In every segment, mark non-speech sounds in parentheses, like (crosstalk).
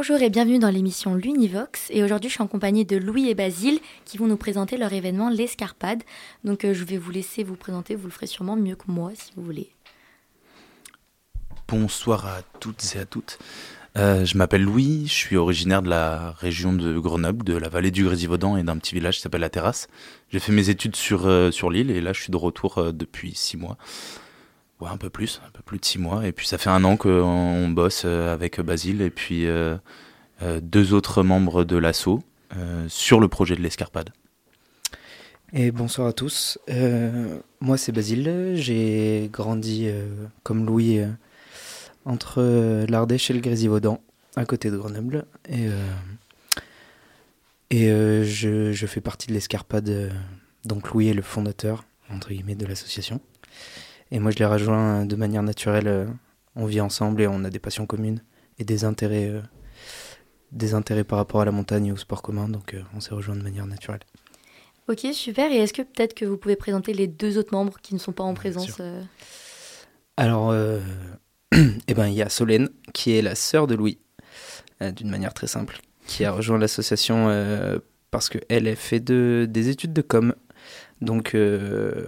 Bonjour et bienvenue dans l'émission L'Univox. Et aujourd'hui, je suis en compagnie de Louis et Basile qui vont nous présenter leur événement L'Escarpade. Donc, euh, je vais vous laisser vous présenter. Vous le ferez sûrement mieux que moi si vous voulez. Bonsoir à toutes et à toutes. Euh, je m'appelle Louis, je suis originaire de la région de Grenoble, de la vallée du Grésivaudan et d'un petit village qui s'appelle La Terrasse. J'ai fait mes études sur, euh, l'île et là je suis de retour depuis six mois. Ouais, un peu plus, un peu plus de six mois. Et puis ça fait un an qu'on bosse avec Basile et puis deux autres membres de l'ASSO sur le projet de l'escarpade. Et bonsoir à tous. moi c'est Basile, j'ai grandi comme Louis entre euh, l'Ardèche et le Grésivaudan, à côté de Grenoble. Et, euh, euh, je, fais partie de l'escarpade. donc Louis est le fondateur, entre guillemets, de l'association. Et moi, je les rejoins de manière naturelle. On vit ensemble et on a des passions communes et des intérêts, des intérêts par rapport à la montagne et au sport commun. Donc, on s'est rejoint de manière naturelle. Ok, super. Et est-ce que peut-être que vous pouvez présenter les deux autres membres qui ne sont pas en présence Alors, (clears throat) eh ben, il y a Solène, qui est la sœur de Louis, euh, d'une manière très simple, qui a rejoint l'association euh, parce qu'elle a fait de, des études de com. Donc, euh,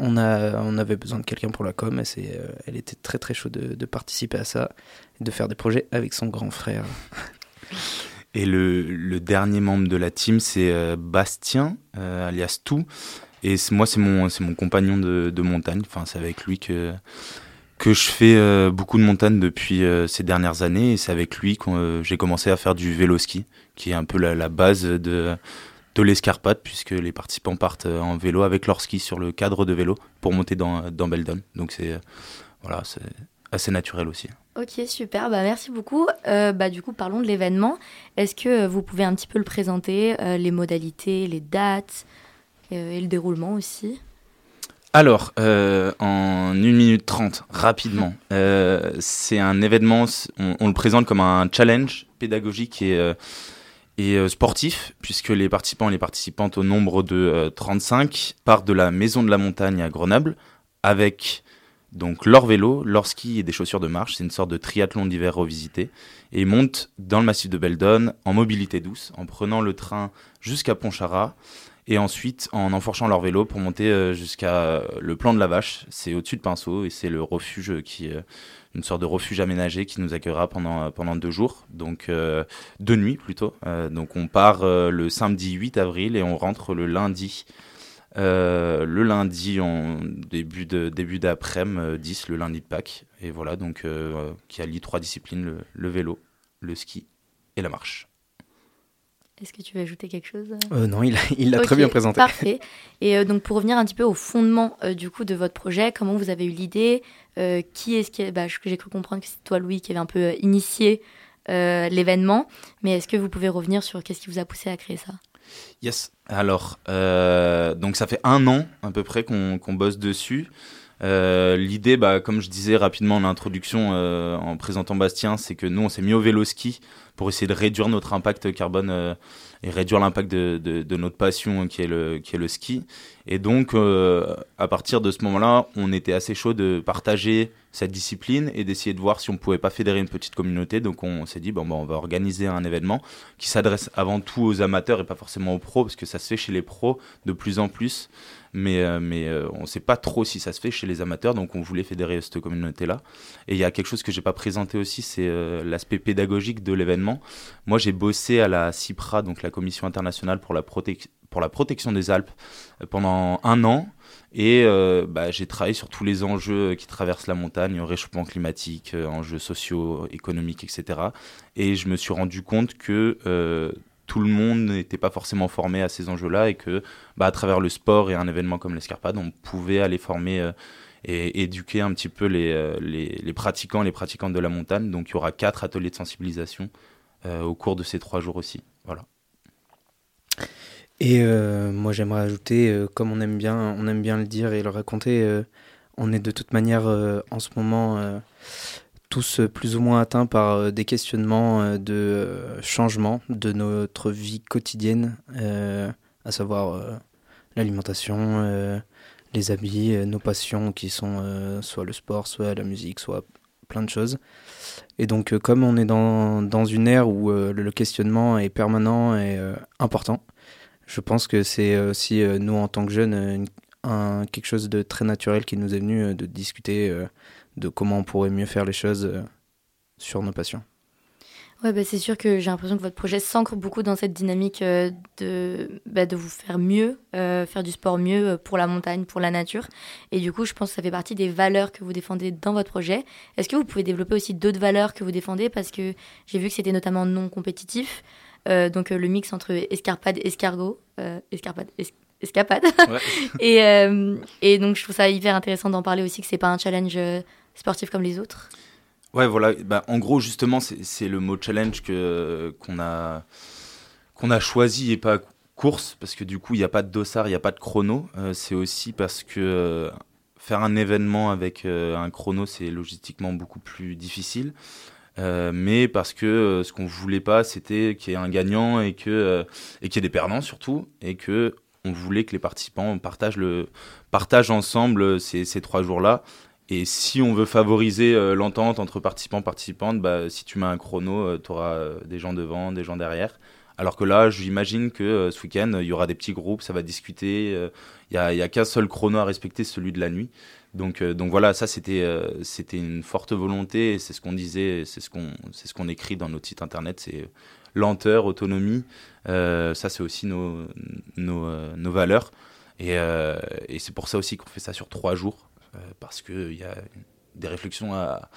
on, a, on avait besoin de quelqu'un pour la com. Et elle était très très chaude de, participer à ça, de faire des projets avec son grand frère. (laughs) Et le, dernier membre de la team, c'est Bastien, alias Tout. Et moi, c'est mon, mon compagnon de, montagne. Enfin, c'est avec lui que que je fais euh, beaucoup de montagne depuis euh, ces dernières années et c'est avec lui que euh, j'ai commencé à faire du vélo ski, qui est un peu la, base de, de l'escarpade, puisque les participants partent en vélo avec leur ski sur le cadre de vélo pour monter dans, dans Beldon. Donc c'est voilà, c'est assez naturel aussi. Ok, super, bah, merci beaucoup. bah, du coup, parlons de l'événement. Est-ce que vous pouvez un petit peu le présenter, les modalités, les dates et le déroulement aussi? Alors, euh, en 1 minute 30, rapidement, (laughs) euh, c'est un événement, on, le présente comme un challenge pédagogique et, euh, et sportif, puisque les participants et les participantes au nombre de 35 partent de la Maison de la Montagne à Grenoble avec donc leur vélo, leur ski et des chaussures de marche. C'est une sorte de triathlon d'hiver revisité. Et montent dans le massif de Beldon en mobilité douce, en prenant le train jusqu'à Pontcharrat et ensuite en enfourchant leur vélo pour monter euh, jusqu'à euh, le plan de la Vache. C'est au-dessus de Pinceau et c'est le refuge qui une sorte de refuge aménagé qui nous accueillera pendant, pendant deux jours, donc euh, deux nuits plutôt. donc on part le samedi 8 avril et on rentre le lundi. le lundi en début début d'après-midi 10 le lundi de Pâques et voilà donc qui allie trois disciplines le vélo le ski et la marche est-ce que tu veux ajouter quelque chose? Euh, Non, il l'a il très bien présenté. Parfait. Et euh, donc pour revenir un petit peu au fondement euh, du coup de votre projet, comment vous avez eu l'idée? Qui est-ce qui bah, J'ai cru comprendre que c'est toi Louis qui avait un peu initié l'événement, mais est-ce que vous pouvez revenir sur qu'est-ce qui vous a poussé à créer ça? Yes. Alors, donc ça fait un an à peu près qu'on bosse dessus. L'idée, bah, comme je disais rapidement en introduction en présentant Bastien, c'est que nous on s'est mis au vélo ski pour essayer de réduire notre impact carbone euh, et réduire l'impact de, notre passion qui est le, ski. Et donc, euh, à partir de ce moment-là, on était assez chaud de partager cette discipline et d'essayer de voir si on pouvait pas fédérer une petite communauté. Donc, on s'est dit, bon, on va organiser un événement qui s'adresse avant tout aux amateurs et pas forcément aux pros, parce que ça se fait chez les pros de plus en plus mais, euh, euh, on ne sait pas trop si ça se fait chez les amateurs, donc on voulait fédérer cette communauté-là. Et il y a quelque chose que j'ai pas présenté aussi, c'est euh, l'aspect pédagogique de l'événement. Moi, j'ai bossé à la CIPRA, donc la Commission internationale pour la, pour la protection des Alpes, pendant un an. Et bah, j'ai travaillé sur tous les enjeux qui traversent la montagne, réchauffement climatique, enjeux sociaux, économiques, etc. Et je me suis rendu compte que tout le monde n'était pas forcément formé à ces enjeux-là et que bah, à travers le sport et un événement comme l'escarpade, on pouvait aller former euh, et éduquer un petit peu euh, les, les, pratiquants, les pratiquantes de la montagne. Donc il y aura quatre ateliers de sensibilisation euh, au cours de ces trois jours aussi. voilà. Et moi j'aimerais ajouter, comme on aime bien, on aime bien le dire et le raconter, on est de toute manière en ce moment tous plus ou moins atteints par des questionnements de changement de notre vie quotidienne, à savoir l'alimentation, les habits, nos passions qui sont soit le sport, soit la musique, soit plein de choses. Et donc, comme on est dans, dans une ère où le questionnement est permanent et important, je pense que c'est aussi nous en tant que jeunes un, quelque chose de très naturel qui nous est venu de discuter de comment on pourrait mieux faire les choses sur nos passions. Ouais, bah, c'est sûr que j'ai l'impression que votre projet s'ancre beaucoup dans cette dynamique euh, de, bah, de vous faire mieux, euh, faire du sport mieux euh, pour la montagne, pour la nature. Et du coup, je pense que ça fait partie des valeurs que vous défendez dans votre projet. Est-ce que vous pouvez développer aussi d'autres valeurs que vous défendez? Parce que j'ai vu que c'était notamment non compétitif. donc le mix entre escarpade, escargot, escarpade, escapade. (laughs) et, et donc je trouve ça hyper intéressant d'en parler aussi, que c'est pas un challenge sportif comme les autres? Ouais, voilà. Bah, en gros, justement, c'est le mot challenge que qu'on a a choisi et pas course parce que du coup, il n'y a pas de dossard, il n'y a pas de chrono. Euh, c'est aussi parce que euh, faire un événement avec euh, un chrono, c'est logistiquement beaucoup plus difficile. mais parce que ce qu'on voulait pas, c'était qu'il y ait un gagnant et qu'il y ait des perdants surtout et que on voulait que les participants partagent le partagent ensemble ces, ces trois jours-là et si on veut favoriser euh, l'entente entre participants participantes, bah, si tu mets un chrono, euh, tu auras euh, des gens devant, des gens derrière. Alors que là, j'imagine que ce week-end, il y aura des petits groupes, ça va discuter. Il n'y a, qu'un seul chrono à respecter, celui de la nuit. Donc, donc voilà, ça c'était c'était une forte volonté. C'est ce qu'on disait, c'est ce qu'on ce qu'on écrit dans notre site internet. C'est lenteur, autonomie. ça c'est aussi nos nos, nos valeurs. Et c'est pour ça aussi qu'on fait ça sur trois jours. Euh, parce qu'il y a des réflexions à,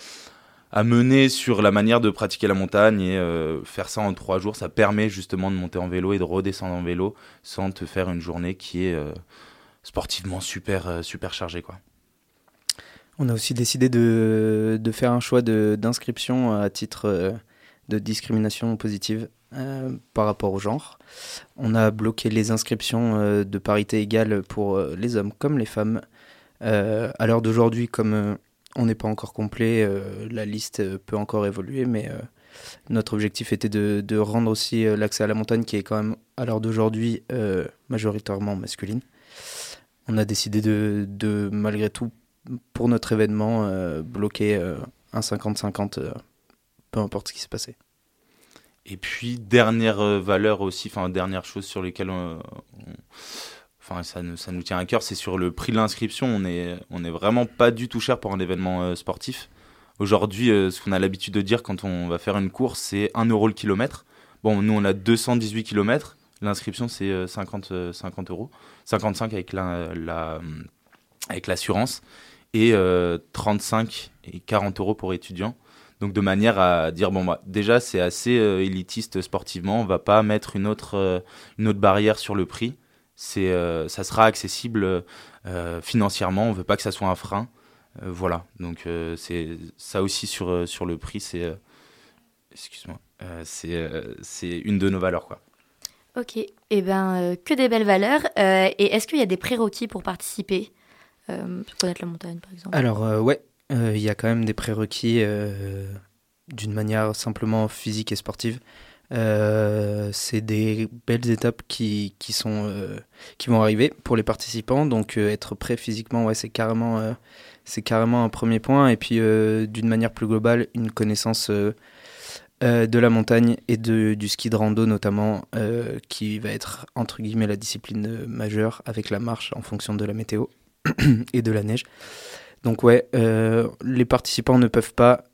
mener sur la manière de pratiquer la montagne et euh, faire ça en trois jours, ça permet justement de monter en vélo et de redescendre en vélo sans te faire une journée qui est euh, sportivement super, super chargée. On a aussi décidé de, faire un choix d'inscription à titre de discrimination positive par rapport au genre. On a bloqué les inscriptions de parité égale pour les hommes comme les femmes à l'heure d'aujourd'hui, comme euh, on n'est pas encore complet, euh, la liste peut encore évoluer, mais notre objectif était de, rendre aussi l'accès à la montagne, qui est quand même à l'heure d'aujourd'hui majoritairement masculine. On a décidé de, malgré tout, pour notre événement, bloquer un 50-50, peu importe ce qui s'est passé. Et puis, dernière valeur aussi, enfin, dernière chose sur lesquelles on, enfin ça, nous tient à cœur, c'est sur le prix de l'inscription. On est, on est vraiment pas du tout cher pour un événement euh, sportif. Aujourd'hui, euh, ce qu'on a l'habitude de dire quand on va faire une course, c'est 1 euro le kilomètre. Bon, nous on a 218 km. L'inscription c'est 50, 50 euros, 55 avec la, avec l'assurance et 35 euh, et 40 euros pour étudiants. Donc de manière à dire bon bah déjà c'est assez élitiste sportivement, on va pas mettre une autre une autre barrière sur le prix c'est euh, ça sera accessible euh, financièrement. On veut pas que ça soit un frein. Euh, voilà. Donc c'est ça aussi sur sur le prix. C'est excuse-moi. c'est c'est une de nos valeurs quoi. Ok. Et eh ben que des belles valeurs. et est-ce qu'il y a des prérequis pour participer pour connaître la montagne par exemple? Alors ouais. Il y a quand même des prérequis d'une manière simplement physique et sportive. Euh, c'est des belles étapes qui, qui, sont, euh, qui vont arriver pour les participants. Donc euh, être prêt physiquement, ouais, c'est carrément, c'est carrément un premier point. Et puis d'une manière plus globale, une connaissance de la montagne et de, du ski de rando notamment, qui va être entre guillemets la discipline majeure avec la marche en fonction de la météo (clears throat) et de la neige. Donc ouais, les participants ne peuvent pas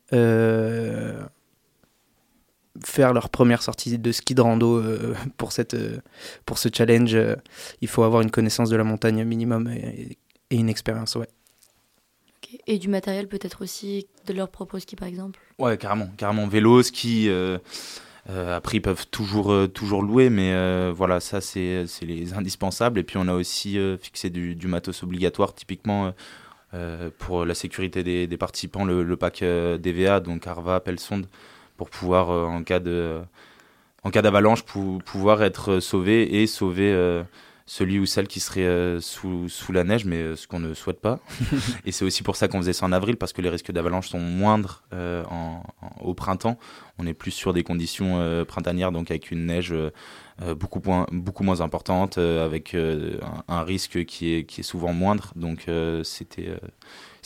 faire leur première sortie de ski de rando euh, pour, cette, euh, pour ce challenge, euh, il faut avoir une connaissance de la montagne minimum et, une expérience, ouais. Et du matériel peut-être aussi de leur propre ski par exemple? Ouais, carrément, carrément. Vélo, ski, après ils peuvent toujours, toujours louer, mais voilà, ça c'est les (laughs) indispensables. Et puis on a aussi fixé du, du, matos obligatoire, typiquement pour la sécurité des, des participants, le, le pack DVA, donc Arva, Pelle Sonde pour pouvoir, euh, en cas de, en cas d'avalanche, pour pouvoir être sauvé et sauver celui ou celle qui serait euh, sous, sous, la neige, mais euh, ce qu'on ne souhaite pas. (laughs) et c'est aussi pour ça qu'on faisait ça en avril, parce que les risques d'avalanche sont moindres euh, en, au printemps. On est plus sur des conditions printanières, donc avec une neige beaucoup, moins, beaucoup moins importante, avec un, un, risque qui est, qui est souvent moindre. Donc c'était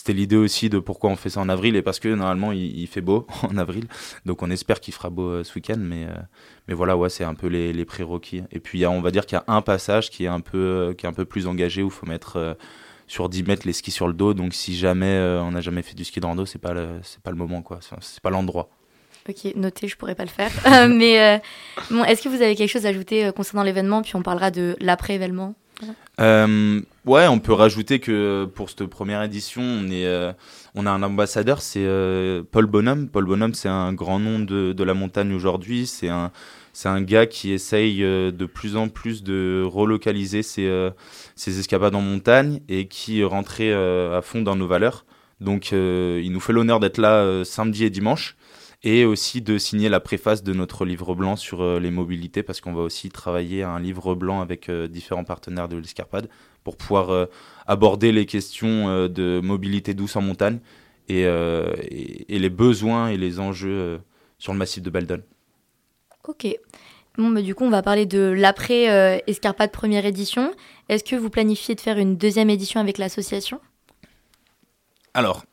c'était l'idée aussi de pourquoi on fait ça en avril et parce que normalement il, fait beau (laughs) en avril. Donc on espère qu'il fera beau euh, ce week-end, mais, euh, mais voilà, ouais, c'est un peu les, les prérequis. Et puis on va dire qu'il y a un passage qui est un peu, euh, qui est un peu plus engagé où il faut mettre sur 10 mètres les skis sur le dos. Donc si jamais on n'a jamais fait du ski de rando, c'est pas c'est pas le moment quoi, c'est pas l'endroit. Ok, noté, je pourrais pas le faire. (laughs) mais est-ce que vous avez quelque chose à ajouter concernant l'événement? Puis on parlera de l'après-événement. Euh, ouais, on peut rajouter que pour cette première édition, on, est, euh, on a un ambassadeur, c'est euh, Paul Bonhomme. Paul Bonhomme, c'est un grand nom de, la montagne aujourd'hui. C'est un, un gars qui essaye de plus en plus de relocaliser ses, ses escapades en montagne et qui rentrait à fond dans nos valeurs. Donc, il nous fait l'honneur d'être là samedi et dimanche et aussi de signer la préface de notre livre blanc sur euh, les mobilités parce qu'on va aussi travailler un livre blanc avec euh, différents partenaires de l'Escarpade pour pouvoir euh, aborder les questions de mobilité douce en montagne et, et, les besoins et les enjeux sur le massif de Baldon. Ok. Bon, bah, du coup, on va parler de l'après Escarpade première édition. Est-ce que vous planifiez de faire une deuxième édition avec l'association? Alors,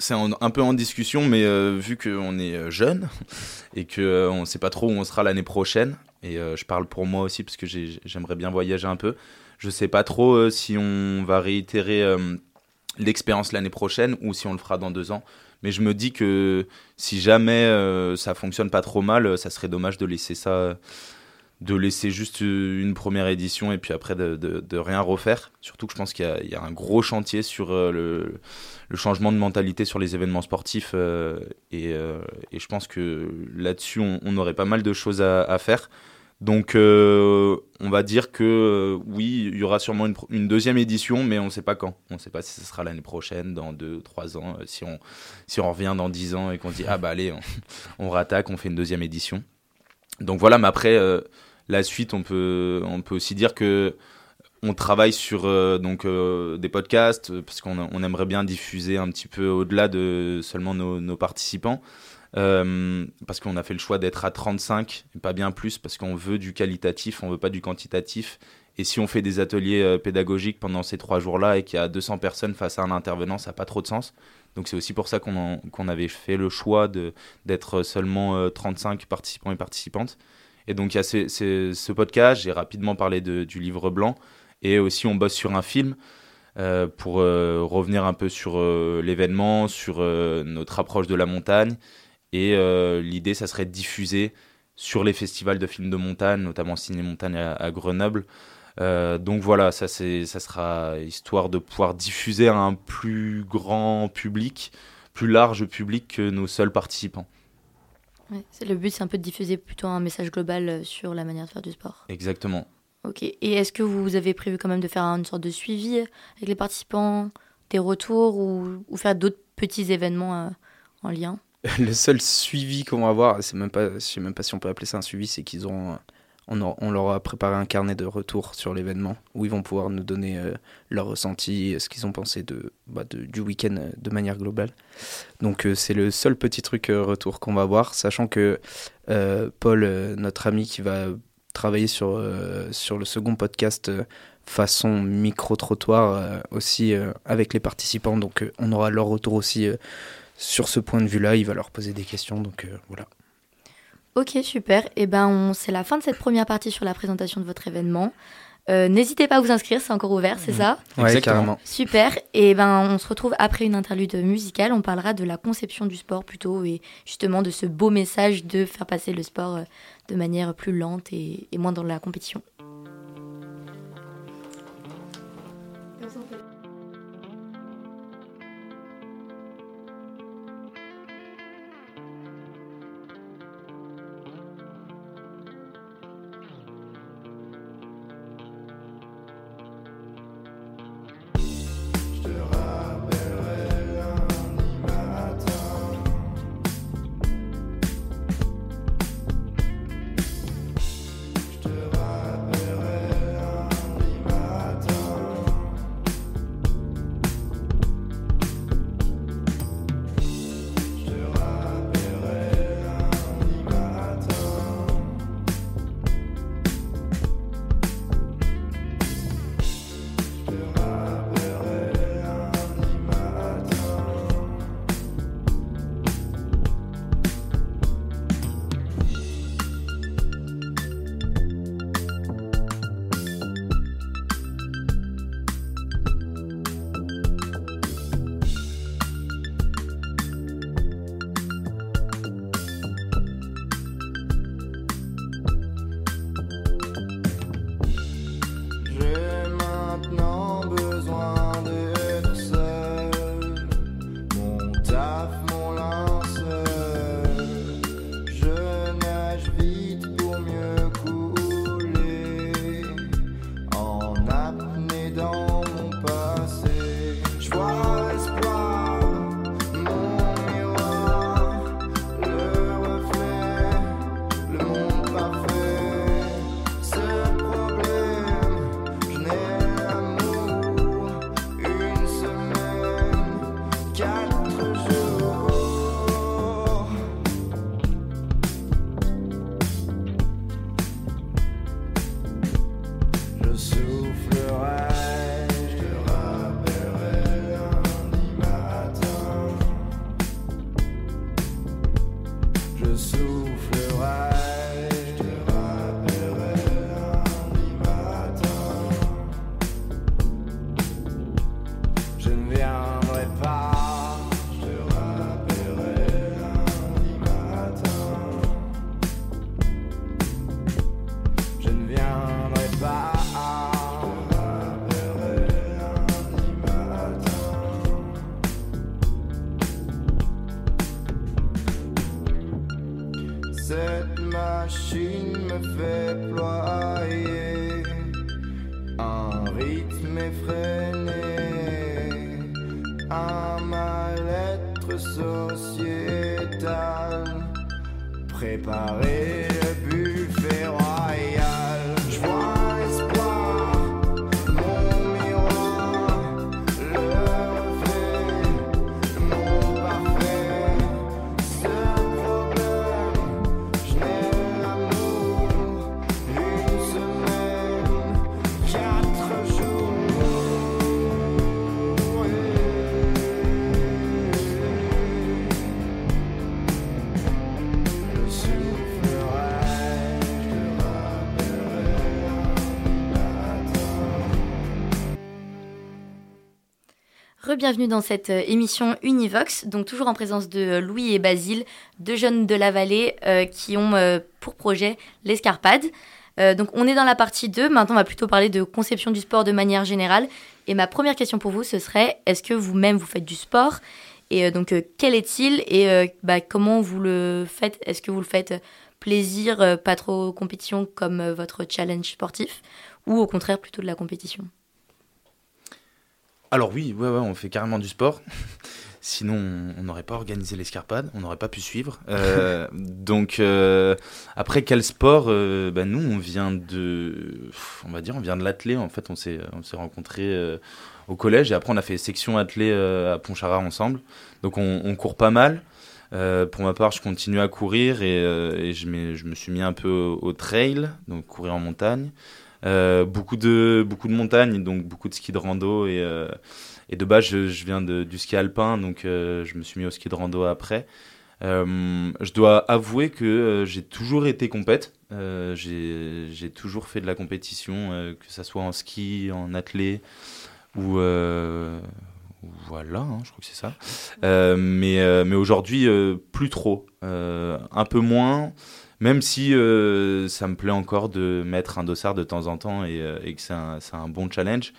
c'est un peu en discussion, mais euh, vu qu'on est euh, jeune et qu'on euh, ne sait pas trop où on sera l'année prochaine, et je parle pour moi aussi parce que j'aimerais bien voyager un peu, je ne sais pas trop si on va réitérer l'expérience l'année prochaine ou si on le fera dans deux ans. Mais je me dis que si jamais ça fonctionne pas trop mal, ça serait dommage de laisser ça de laisser juste une première édition et puis après de, rien refaire. Surtout que je pense qu'il y, a un gros chantier sur le, le changement de mentalité sur les événements sportifs. Euh, et, euh, et, je pense que là-dessus, on, aurait pas mal de choses à, faire. Donc, euh, on va dire que oui, il y aura sûrement une, deuxième édition, mais on ne sait pas quand. On ne sait pas si ce sera l'année prochaine, dans deux, trois ans, si on, si on revient dans dix ans et qu'on dit ah bah allez, on, on rattaque, on fait une deuxième édition. Donc voilà, mais après la suite, on peut, on peut aussi dire que on travaille sur euh, donc euh, des podcasts euh, parce qu'on on aimerait bien diffuser un petit peu au-delà de seulement nos, participants. parce qu'on a fait le choix d'être à 35 et pas bien plus parce qu'on veut du qualitatif, on veut pas du quantitatif. Et si on fait des ateliers pédagogiques pendant ces trois jours-là et qu'il y a 200 personnes face à un intervenant, ça n'a pas trop de sens. Donc c'est aussi pour ça qu'on avait fait le choix d'être seulement 35 participants et participantes. Et donc il y a ce podcast, j'ai rapidement parlé du livre blanc. Et aussi, on bosse sur un film euh, pour euh, revenir un peu sur euh, l'événement, sur notre approche de la montagne. Et l'idée, ça serait de diffuser sur les festivals de films de montagne, notamment Ciné Montagne à, Grenoble. donc voilà, ça, ça sera histoire de pouvoir diffuser à un plus grand public, plus large public que nos seuls participants. le but, c'est un peu de diffuser plutôt un message global sur la manière de faire du sport. Exactement. Ok. Et est-ce que vous avez prévu quand même de faire une sorte de suivi avec les participants, des retours ou, faire d'autres petits événements euh, en lien? (laughs) Le seul suivi qu'on va avoir, c'est même pas, je sais même pas si on peut appeler ça un suivi, c'est qu'ils ont, on, leur a préparé un carnet de retour sur l'événement où ils vont pouvoir nous donner euh, leur ressenti, ce qu'ils ont pensé de, bah, du week-end euh, de manière globale. Donc c'est le seul petit truc retour qu'on va avoir, sachant que Paul, notre ami qui va travailler sur, euh, sur le second podcast euh, façon micro-trottoir euh, aussi avec les participants. Donc on aura leur retour aussi sur ce point de vue-là. Il va leur poser des questions. Donc voilà. Ok, super. Et eh ben, c'est la fin de cette première partie sur la présentation de votre événement. N'hésitez pas à vous inscrire, c'est encore ouvert, c'est mmh. ça? Oui, carrément. Super. Et ben, on se retrouve après une interlude musicale. On parlera de la conception du sport plutôt et justement de ce beau message de faire passer le sport de manière plus lente et, moins dans la compétition. Rebienvenue dans cette euh, émission Univox, donc toujours en présence de euh, Louis et Basile, deux jeunes de la vallée euh, qui ont pour projet l'escarpade. Donc on est dans la partie 2, maintenant on va plutôt parler de conception du sport de manière générale. Et ma première question pour vous, ce serait, est-ce que vous-même vous faites du sport? Et donc quel est-il? Et bah, comment vous le faites? Est-ce que vous le faites plaisir, pas trop compétition comme votre challenge sportif? Ou au contraire plutôt de la compétition? Alors oui, ouais, ouais, on fait carrément du sport. (laughs) Sinon, on- n'aurait pas organisé l'escarpade, on n'aurait pas pu suivre. Euh, (laughs) donc, euh, après, quel sport euh, bah, Nous, on vient de, on va dire, on vient de l'athlé. En fait, on s'est, on s'est rencontrés au collège et après, on a fait section athlé à Pontcharrat ensemble. Donc, on, on court pas mal. Euh, pour ma part, je continue à courir et, euh, et je, m'ai- je me suis mis un peu au, au trail, donc courir en montagne. Euh, beaucoup de beaucoup de montagnes, donc beaucoup de ski de rando et euh, et de base, je, viens du ski alpin, donc euh, je me suis mis au ski de rando après. Je dois avouer que j'ai toujours été compète. J'ai toujours fait de la compétition, que ça soit en ski, en athlé ou voilà, hein, je crois que c'est ça. Mais mais aujourd'hui, plus trop, un peu moins. Même si euh, ça me plaît encore de mettre un dossard de temps en temps et, euh, que c'est un, bon challenge.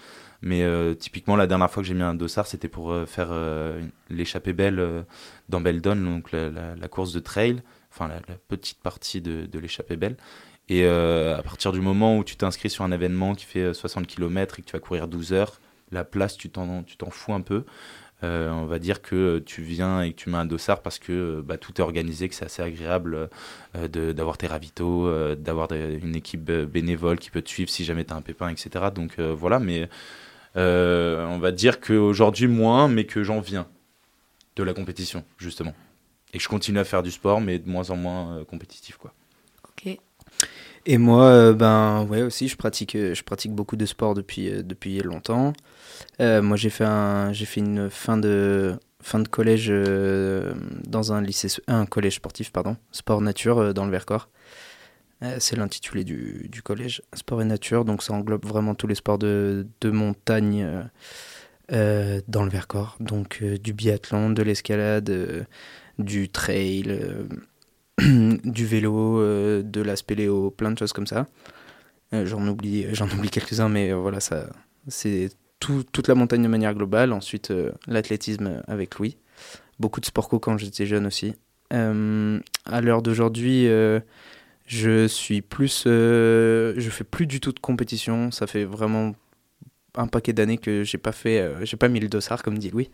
Mais euh, typiquement, la dernière fois que j'ai mis un dossard, c'était pour faire l'échappée belle dans Beldon, donc la, course de trail, enfin la, petite partie de, de l'échappée belle. Et à partir du moment où tu t'inscris sur un événement qui fait euh, 60 km et que tu vas courir 12 heures, la place, tu t'en fous un peu. Euh, on va dire que tu viens et que tu mets un dossard parce que euh, bah, tout est organisé, que c'est assez agréable euh, d'avoir tes ravitaux, d'avoir une équipe bénévole qui peut te suivre si jamais tu as un pépin, etc. Donc voilà, mais on va dire qu'aujourd'hui moins, mais que j'en viens de la compétition, justement. Et que je continue à faire du sport, mais de moins en moins compétitif, quoi. Ok. Et moi, euh, ben ouais aussi, je pratique, euh, je pratique beaucoup de sport depuis, euh, depuis longtemps. Moi, j'ai fait un, fait une fin de, fin de collège dans un lycée, un collège sportif, pardon, sport nature dans le Vercors. C'est l'intitulé du, du collège, sport et nature. Donc ça englobe vraiment tous les sports de, de montagne dans le Vercors. Donc du biathlon, de l'escalade, du trail. Euh, (clears throat) du vélo, euh, de la spéléo, plein de choses comme ça. Euh, j'en oublie, j'en oublie quelques-uns, mais euh, voilà, ça, c'est tout- toute la montagne de manière globale. Ensuite, euh, l'athlétisme avec Louis. Beaucoup de sport co quand j'étais jeune aussi. Euh, à l'heure d'aujourd'hui, euh, je suis plus, euh, je fais plus du tout de compétition. Ça fait vraiment un paquet d'années que j'ai pas fait, euh, j'ai pas mis le dossard comme dit Louis.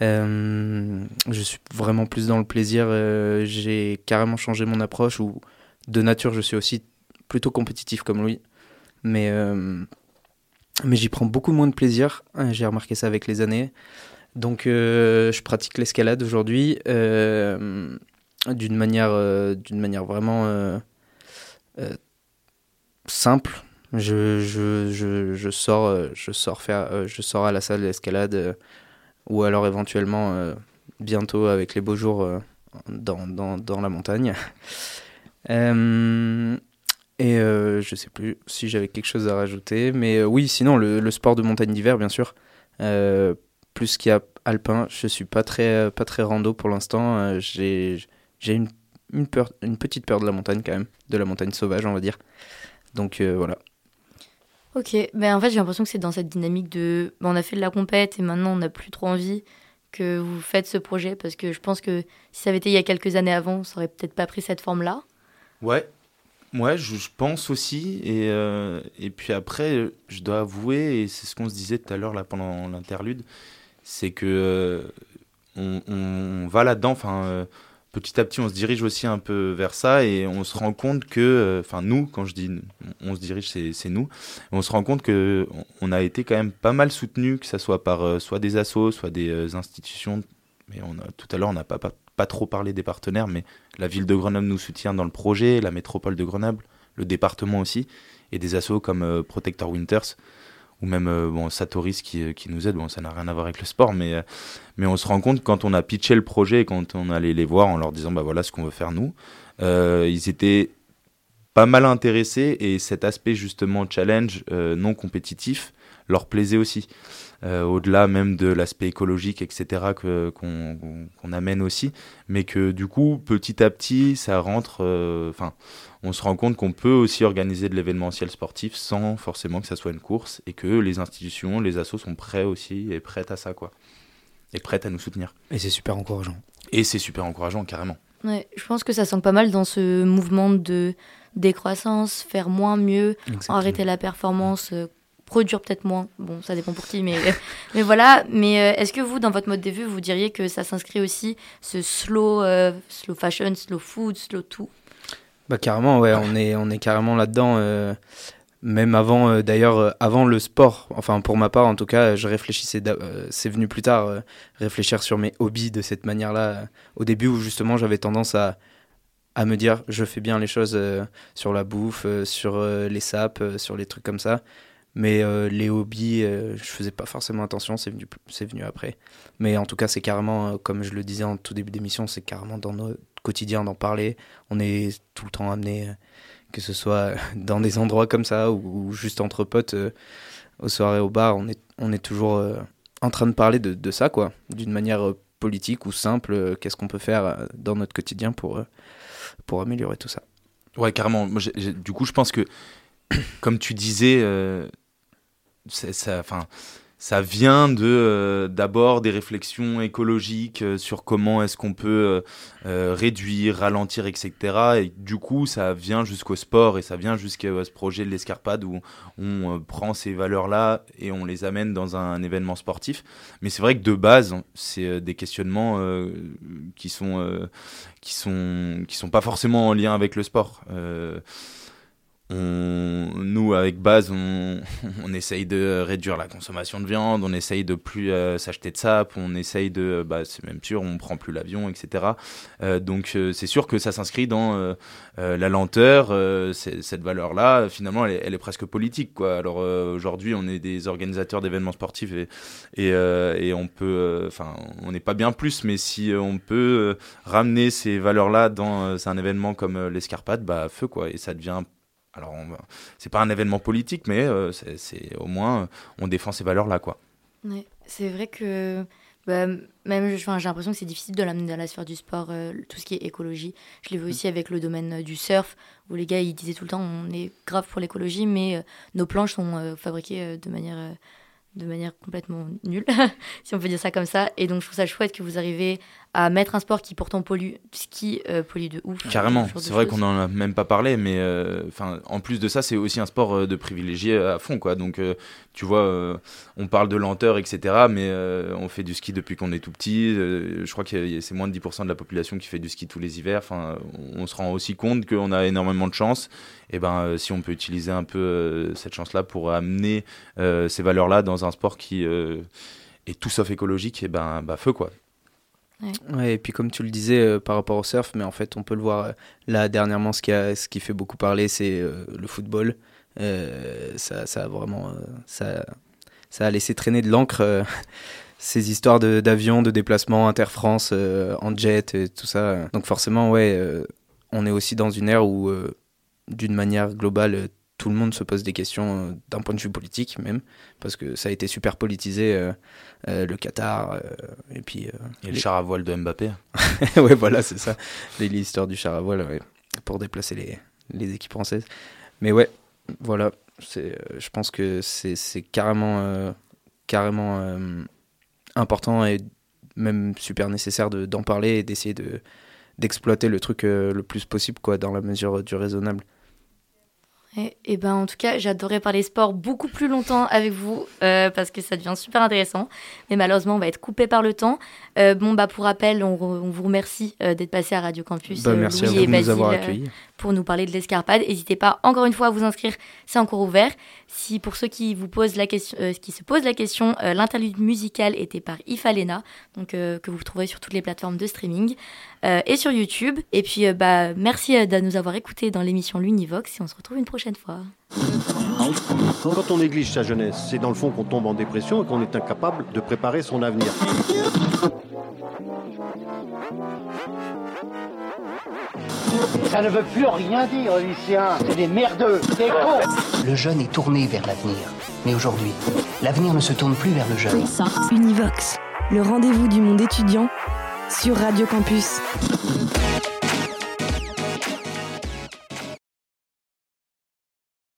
Euh, je suis vraiment plus dans le plaisir. euh, j'ai carrément changé mon approche où de nature je suis aussi plutôt compétitif comme lui. Mais, euh, mais j'y prends beaucoup moins de plaisir. Euh, J'ai remarqué ça avec les années. Donc je pratique l'escalade aujourd'hui d'une manière, d'une manière vraiment simple. Je, je, je, je sors, je, sors faire, je sors à la salle d'escalade ou alors éventuellement euh, bientôt avec les beaux jours euh, dans, dans, dans la montagne. (laughs) Euh, et je sais plus si j'avais quelque chose à rajouter, mais oui, sinon le, sport de montagne d'hiver, bien sûr. Plus qu'il y a alpin, je suis pas très, pas très rando pour l'instant. J'ai j'ai une, une, une petite peur de la montagne quand même, de la montagne sauvage, on va dire. Donc voilà. Ok, ben en fait j'ai l'impression que c'est dans cette dynamique de ben, on a fait de la compète et maintenant on n'a plus trop envie que vous faites ce projet parce que je pense que si ça avait été il y a quelques années avant, ça aurait peut-être pas pris cette forme-là. Ouais, ouais, je, pense aussi. Et, euh, et puis après, je dois avouer, et c'est ce qu'on se disait tout à l'heure là pendant l'interlude, c'est que euh, on va là-dedans. Enfin, euh, petit à petit, on se dirige aussi un peu vers ça, et on se rend compte que, euh, enfin nous, quand je dis on se dirige, c'est nous. On se rend compte que on- a été quand même pas mal soutenu, que ça soit par euh, soit des assos, soit des euh, institutions. Mais tout à l'heure, on n'a pas, pas pas trop parlé des partenaires, mais la ville de Grenoble nous soutient dans le projet, la métropole de Grenoble, le département aussi, et des assos comme Protector Winters ou même euh, bon, Satoris qui, euh, qui nous aide. Bon, ça n'a rien à voir avec le sport, mais, euh, mais on se rend compte quand on a pitché le projet et quand on allait les voir en leur disant bah voilà ce qu'on veut faire nous, ils étaient pas mal intéressés et cet aspect justement challenge non compétitif leur plaisait aussi. Euh, au-delà même de l'aspect écologique, etc., que- qu'on amène aussi, mais que du coup, petit à petit, ça rentre. euh, Enfin, on se rend compte qu'on peut aussi organiser de l'événementiel sportif sans forcément que ça soit une course et que les institutions, les assos sont prêts aussi et prêtes à ça, quoi. Et prêtes à nous soutenir. Et c'est super encourageant. Et c'est super encourageant, carrément. Ouais, je pense que ça sent pas mal dans ce mouvement de décroissance, faire moins mieux, Exactement. arrêter la performance, euh, produire peut-être moins. Bon, ça dépend pour qui, mais, (laughs) mais voilà. Mais euh, est-ce que vous, dans votre mode de vue, vous diriez que ça s'inscrit aussi ce slow, euh, slow fashion, slow food, slow tout? Bah carrément, ouais, on est, on est carrément là-dedans. euh, même avant, d'ailleurs, avant le sport. Enfin, pour ma part, en tout cas, je réfléchissais. c'est venu plus tard, réfléchir sur mes hobbies de cette manière-là. au début, où justement, j'avais tendance à, à me dire, je fais bien les choses sur la bouffe, sur les sapes, sur les trucs comme ça. Mais euh, les hobbies, euh, je faisais pas forcément attention, c'est venu, venu après. Mais en tout cas, c'est carrément, euh, comme je le disais en tout début d'émission, c'est carrément dans notre quotidien d'en parler. On est tout le temps amené, euh, que ce soit (laughs) dans des endroits comme ça ou, juste entre potes, aux soirées, au bar, on est, on est toujours en train de parler de, ça, quoi, d'une manière politique ou simple. Qu'est-ce qu'on peut faire dans notre quotidien pour, pour améliorer tout ça Ouais, carrément. Du coup, je pense que, (clears throat) comme tu disais, ça, enfin, ça vient de euh, d'abord des réflexions écologiques euh, sur comment est-ce qu'on peut euh, réduire, ralentir, etc. Et du coup, ça vient jusqu'au sport et ça vient jusqu'à ce projet de l'escarpade où on prend ces valeurs-là et on les amène dans un événement sportif. Mais c'est vrai que de base, c'est euh, des questionnements qui sont qui sont qui sont pas forcément en lien avec le sport. Euh, on, nous, avec base, on, (laughs) on essaye de réduire la consommation de viande, on essaye de plus euh, s'acheter de sap, on essaye de, bah, c'est même sûr, on prend plus l'avion, etc. Euh, donc euh, c'est sûr que ça s'inscrit dans euh, euh, la lenteur. euh, cette valeur-là, finalement, elle est, elle est presque politique, quoi. Alors euh, aujourd'hui, on est des organisateurs d'événements sportifs et et, euh, on peut, euh, enfin, on n'est pas bien plus, mais si euh, on peut euh, ramener ces valeurs-là dans euh, un événement comme euh, l'escarpade, bah feu, quoi. Et ça devient alors, c'est pas un événement politique, mais euh, c'est au moins euh, on défend ces valeurs-là, quoi. Ouais, c'est vrai que bah, même, j'ai l'impression que c'est difficile de l'amener dans la sphère du sport, euh, tout ce qui est écologie. Je l'ai vu aussi avec le domaine du surf, où les gars ils disaient tout le temps on est grave pour l'écologie, mais nos planches sont fabriquées de manière de manière complètement nulle, (laughs) si on peut dire ça comme ça. Et donc je trouve ça chouette que vous arrivez à mettre un sport qui pourtant pollue, qui euh, pollue de ouf. Carrément, c'est vrai qu'on en a même pas parlé, mais euh, en plus de ça, c'est aussi un sport euh, de privilégié à fond, quoi. Donc, euh, tu vois, euh, on parle de lenteur, etc., mais euh, on fait du ski depuis qu'on est tout petit. euh, je crois que c'est moins de 10% de la population qui fait du ski tous les hivers. Enfin, on se rend aussi compte qu'on a énormément de chance. Et ben, euh, si on peut utiliser un peu euh, cette chance-là pour amener euh, ces valeurs-là dans un sport qui euh, est tout sauf écologique, et ben, bah feu, quoi. Et puis comme tu le disais euh, par rapport au surf, mais en fait on peut le voir euh, là dernièrement, ce qui, a, ce qui fait beaucoup parler, c'est euh, le football. Ça, ça a vraiment, ça, ça a laissé traîner de l'encre (laughs) ces histoires d'avions, de, déplacements inter-France en jet, et tout ça. Donc forcément, ouais, on est aussi dans une ère où, d'une manière globale, tout le monde se pose des questions euh, d'un point de vue politique même, parce que ça a été super politisé, euh, euh, le Qatar, et puis... Et le char à voile de Mbappé. (laughs) ouais, voilà, c'est ça. L'histoire du char à voile, ouais, pour déplacer les, les équipes françaises. Mais ouais, voilà. Je pense que c'est carrément, carrément important et même super nécessaire de- d'en parler et d'essayer de, d'exploiter le truc le plus possible, quoi, dans la mesure du raisonnable. Et, et ben en tout cas, j'adorais parler sport beaucoup plus longtemps avec vous euh, parce que ça devient super intéressant. Mais malheureusement, on va être coupé par le temps. Euh, bon bah pour rappel, on, re- on vous remercie euh, d'être passé à Radio Campus, Bah, merci Louis à et vous nous Basile, avoir accueillis. pour nous parler de l'escarpade. N'hésitez pas encore une fois à vous inscrire, c'est encore ouvert. Si pour ceux qui vous posent la question, qui se posent la question, l'interlude musical était par Ifalena, donc que vous trouverez sur toutes les plateformes de streaming et sur YouTube. Et puis euh, bah merci euh, de nous avoir écoutés dans l'émission L'Univox et on se retrouve une prochaine fois. Quand on néglige sa jeunesse, c'est dans le fond qu'on tombe en dépression et qu'on est incapable de préparer son avenir. Ça ne veut plus rien dire, Lucien. C'est des merdeux, des cons. Le jeune est tourné vers l'avenir. Mais aujourd'hui, l'avenir ne se tourne plus vers le jeune. Univox, le rendez-vous du monde étudiant sur Radio Campus.